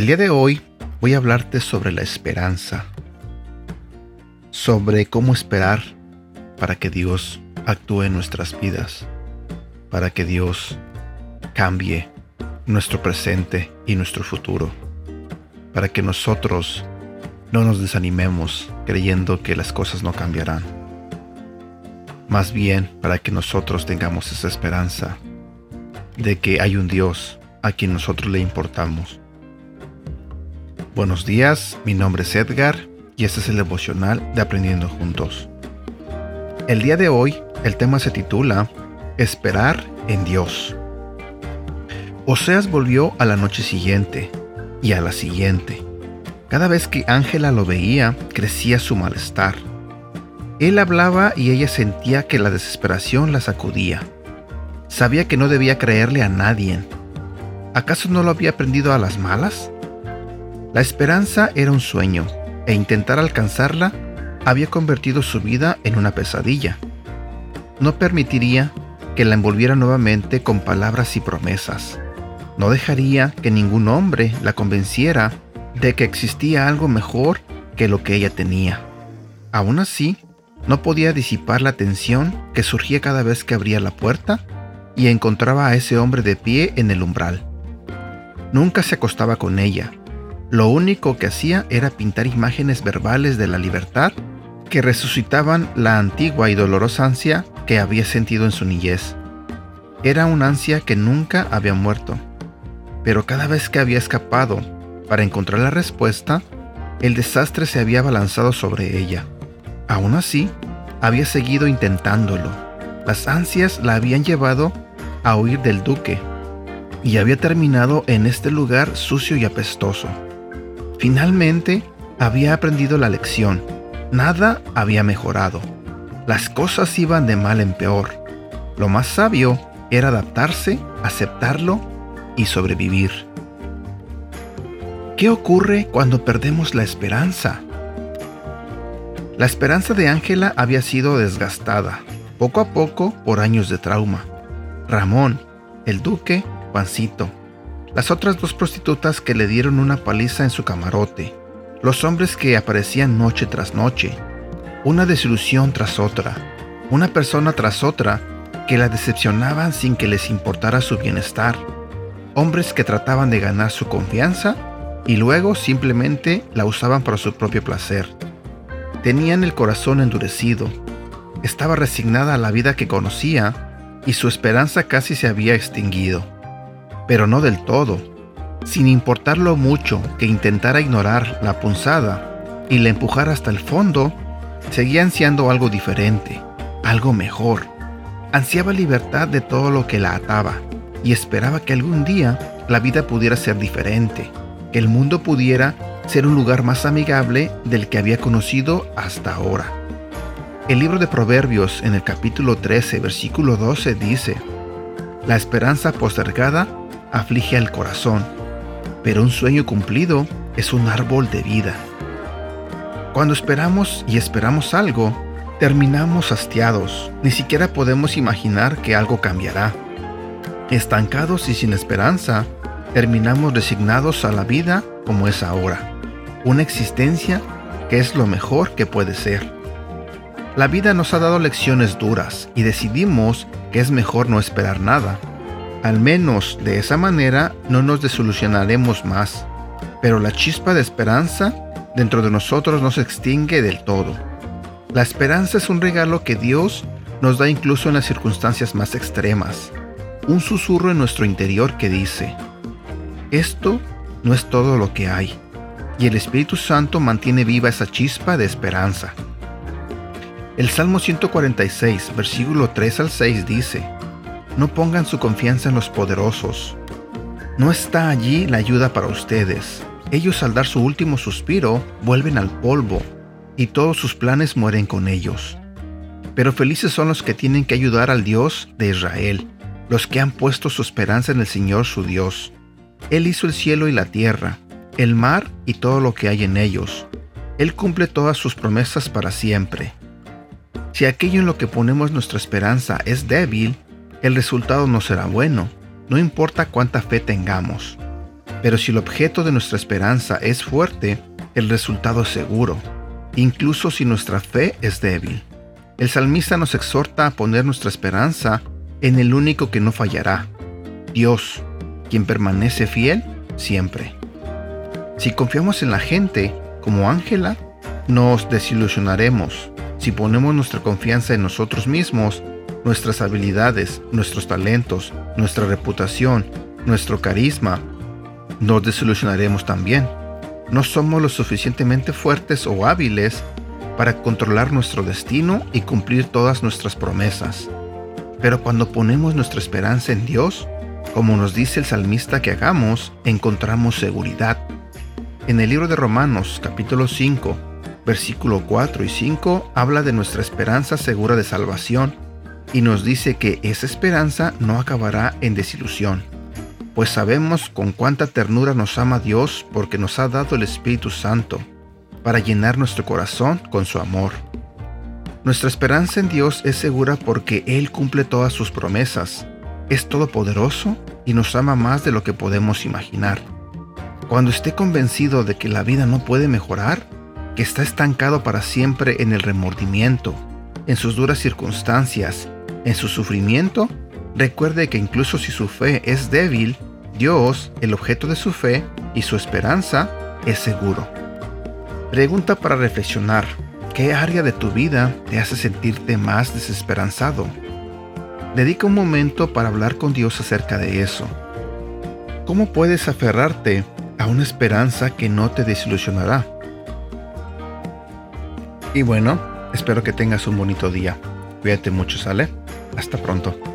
El día de hoy voy a hablarte sobre la esperanza, sobre cómo esperar para que Dios actúe en nuestras vidas, para que Dios cambie nuestro presente y nuestro futuro, para que nosotros no nos desanimemos creyendo que las cosas no cambiarán. Más bien para que nosotros tengamos esa esperanza de que hay un Dios a quien nosotros le importamos. Buenos días, mi nombre es Edgar y este es el devocional de Aprendiendo Juntos. El día de hoy el tema se titula Esperar en Dios. Oseas volvió a la noche siguiente y a la siguiente. Cada vez que Ángela lo veía, crecía su malestar. Él hablaba y ella sentía que la desesperación la sacudía. Sabía que no debía creerle a nadie. ¿Acaso no lo había aprendido a las malas? La esperanza era un sueño, e intentar alcanzarla había convertido su vida en una pesadilla. No permitiría que la envolviera nuevamente con palabras y promesas. No dejaría que ningún hombre la convenciera de que existía algo mejor que lo que ella tenía. Aún así, no podía disipar la tensión que surgía cada vez que abría la puerta y encontraba a ese hombre de pie en el umbral. Nunca se acostaba con ella. Lo único que hacía era pintar imágenes verbales de la libertad que resucitaban la antigua y dolorosa ansia que había sentido en su niñez. Era una ansia que nunca había muerto pero cada vez que había escapado para encontrar la respuesta, el desastre se había abalanzado sobre ella. Aún así, había seguido intentándolo. Las ansias la habían llevado a huir del duque y había terminado en este lugar sucio y apestoso. Finalmente, había aprendido la lección. Nada había mejorado. Las cosas iban de mal en peor. Lo más sabio era adaptarse, aceptarlo y sobrevivir. ¿Qué ocurre cuando perdemos la esperanza? La esperanza de Ángela había sido desgastada, poco a poco, por años de trauma. Ramón, el duque, Juancito, las otras dos prostitutas que le dieron una paliza en su camarote, los hombres que aparecían noche tras noche, una desilusión tras otra, una persona tras otra que la decepcionaban sin que les importara su bienestar. Hombres que trataban de ganar su confianza y luego simplemente la usaban para su propio placer. Tenían el corazón endurecido, estaba resignada a la vida que conocía y su esperanza casi se había extinguido. Pero no del todo, sin importar lo mucho que intentara ignorar la punzada y la empujara hasta el fondo, seguía ansiando algo diferente, algo mejor. Ansiaba libertad de todo lo que la ataba y esperaba que algún día la vida pudiera ser diferente, que el mundo pudiera ser un lugar más amigable del que había conocido hasta ahora. El libro de Proverbios en el capítulo 13, versículo 12 dice, La esperanza postergada aflige al corazón, pero un sueño cumplido es un árbol de vida. Cuando esperamos y esperamos algo, terminamos hastiados, ni siquiera podemos imaginar que algo cambiará. Estancados y sin esperanza, terminamos resignados a la vida como es ahora, una existencia que es lo mejor que puede ser. La vida nos ha dado lecciones duras y decidimos que es mejor no esperar nada. Al menos de esa manera no nos desolucionaremos más, pero la chispa de esperanza dentro de nosotros no se extingue del todo. La esperanza es un regalo que Dios nos da incluso en las circunstancias más extremas un susurro en nuestro interior que dice, esto no es todo lo que hay, y el Espíritu Santo mantiene viva esa chispa de esperanza. El Salmo 146, versículo 3 al 6 dice, No pongan su confianza en los poderosos. No está allí la ayuda para ustedes. Ellos al dar su último suspiro vuelven al polvo, y todos sus planes mueren con ellos. Pero felices son los que tienen que ayudar al Dios de Israel los que han puesto su esperanza en el Señor su Dios. Él hizo el cielo y la tierra, el mar y todo lo que hay en ellos. Él cumple todas sus promesas para siempre. Si aquello en lo que ponemos nuestra esperanza es débil, el resultado no será bueno, no importa cuánta fe tengamos. Pero si el objeto de nuestra esperanza es fuerte, el resultado es seguro, incluso si nuestra fe es débil. El salmista nos exhorta a poner nuestra esperanza en el único que no fallará, Dios, quien permanece fiel siempre. Si confiamos en la gente, como Ángela, nos desilusionaremos. Si ponemos nuestra confianza en nosotros mismos, nuestras habilidades, nuestros talentos, nuestra reputación, nuestro carisma, nos desilusionaremos también. No somos lo suficientemente fuertes o hábiles para controlar nuestro destino y cumplir todas nuestras promesas. Pero cuando ponemos nuestra esperanza en Dios, como nos dice el salmista que hagamos, encontramos seguridad. En el libro de Romanos capítulo 5, versículo 4 y 5 habla de nuestra esperanza segura de salvación y nos dice que esa esperanza no acabará en desilusión, pues sabemos con cuánta ternura nos ama Dios porque nos ha dado el Espíritu Santo para llenar nuestro corazón con su amor. Nuestra esperanza en Dios es segura porque Él cumple todas sus promesas, es todopoderoso y nos ama más de lo que podemos imaginar. Cuando esté convencido de que la vida no puede mejorar, que está estancado para siempre en el remordimiento, en sus duras circunstancias, en su sufrimiento, recuerde que incluso si su fe es débil, Dios, el objeto de su fe y su esperanza, es seguro. Pregunta para reflexionar. ¿Qué área de tu vida te hace sentirte más desesperanzado? Dedica un momento para hablar con Dios acerca de eso. ¿Cómo puedes aferrarte a una esperanza que no te desilusionará? Y bueno, espero que tengas un bonito día. Cuídate mucho, ¿sale? Hasta pronto.